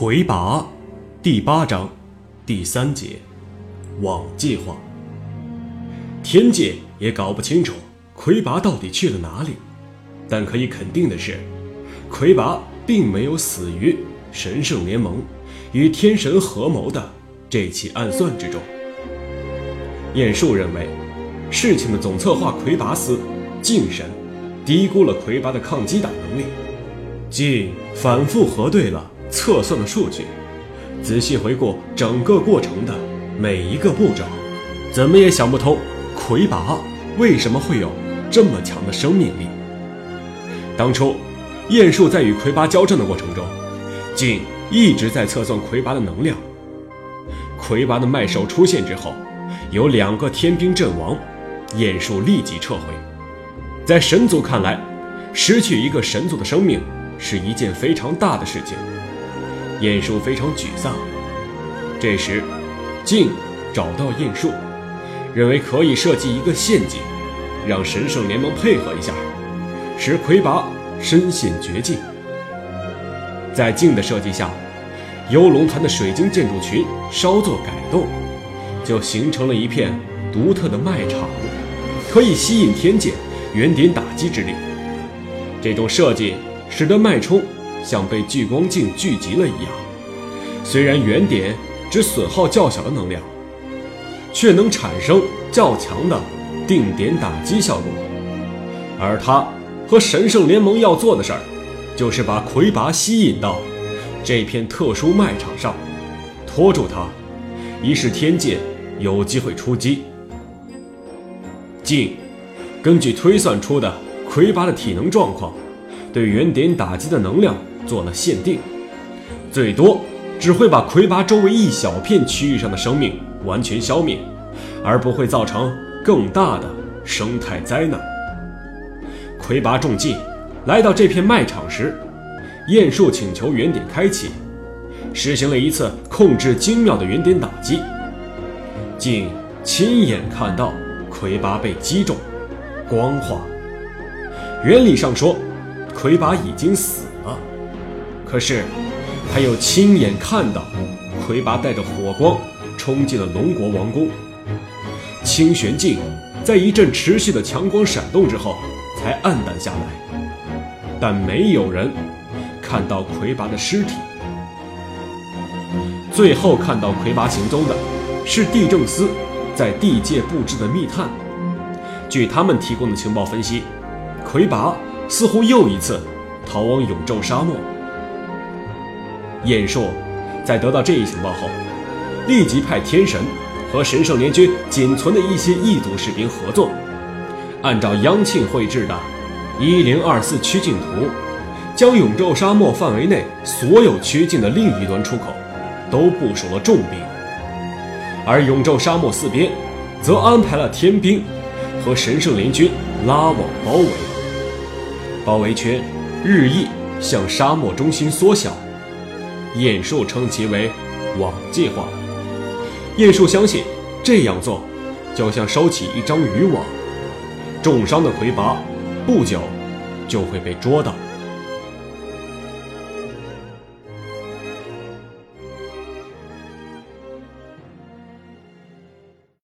魁拔，第八章，第三节，网计划。天界也搞不清楚魁拔到底去了哪里，但可以肯定的是，魁拔并没有死于神圣联盟与天神合谋的这起暗算之中。晏殊认为，事情的总策划魁拔司敬神低估了魁拔的抗击打能力。竟反复核对了。测算的数据，仔细回顾整个过程的每一个步骤，怎么也想不通魁拔为什么会有这么强的生命力。当初晏树在与魁拔交战的过程中，竟一直在测算魁拔的能量。魁拔的脉兽出现之后，有两个天兵阵亡，晏树立即撤回。在神族看来，失去一个神族的生命是一件非常大的事情。晏殊非常沮丧。这时，靖找到晏殊，认为可以设计一个陷阱，让神圣联盟配合一下，使魁拔身陷绝境。在靖的设计下，幽龙潭的水晶建筑群稍作改动，就形成了一片独特的卖场，可以吸引天界原点打击之力。这种设计使得脉冲。像被聚光镜聚集了一样，虽然原点只损耗较小的能量，却能产生较强的定点打击效果。而他和神圣联盟要做的事儿，就是把魁拔吸引到这片特殊卖场上，拖住他，以使天界有机会出击。镜根据推算出的魁拔的体能状况，对原点打击的能量。做了限定，最多只会把魁拔周围一小片区域上的生命完全消灭，而不会造成更大的生态灾难。魁拔中计，来到这片卖场时，晏殊请求原点开启，实行了一次控制精妙的原点打击。竟亲眼看到魁拔被击中，光化。原理上说，魁拔已经死了。可是，他又亲眼看到魁拔带着火光冲进了龙国王宫。清玄镜在一阵持续的强光闪动之后才暗淡下来，但没有人看到魁拔的尸体。最后看到魁拔行踪的是地政司在地界布置的密探。据他们提供的情报分析，魁拔似乎又一次逃往永昼沙漠。晏硕在得到这一情报后，立即派天神和神圣联军仅存的一些异族士兵合作，按照央庆绘制的“一零二四曲径图”，将永昼沙漠范围内所有曲径的另一端出口都部署了重兵，而永昼沙漠四边则安排了天兵和神圣联军拉网包围，包围圈日益向沙漠中心缩小。晏殊称其为“网计划”。晏殊相信，这样做就像收起一张渔网，重伤的魁拔不久就会被捉到。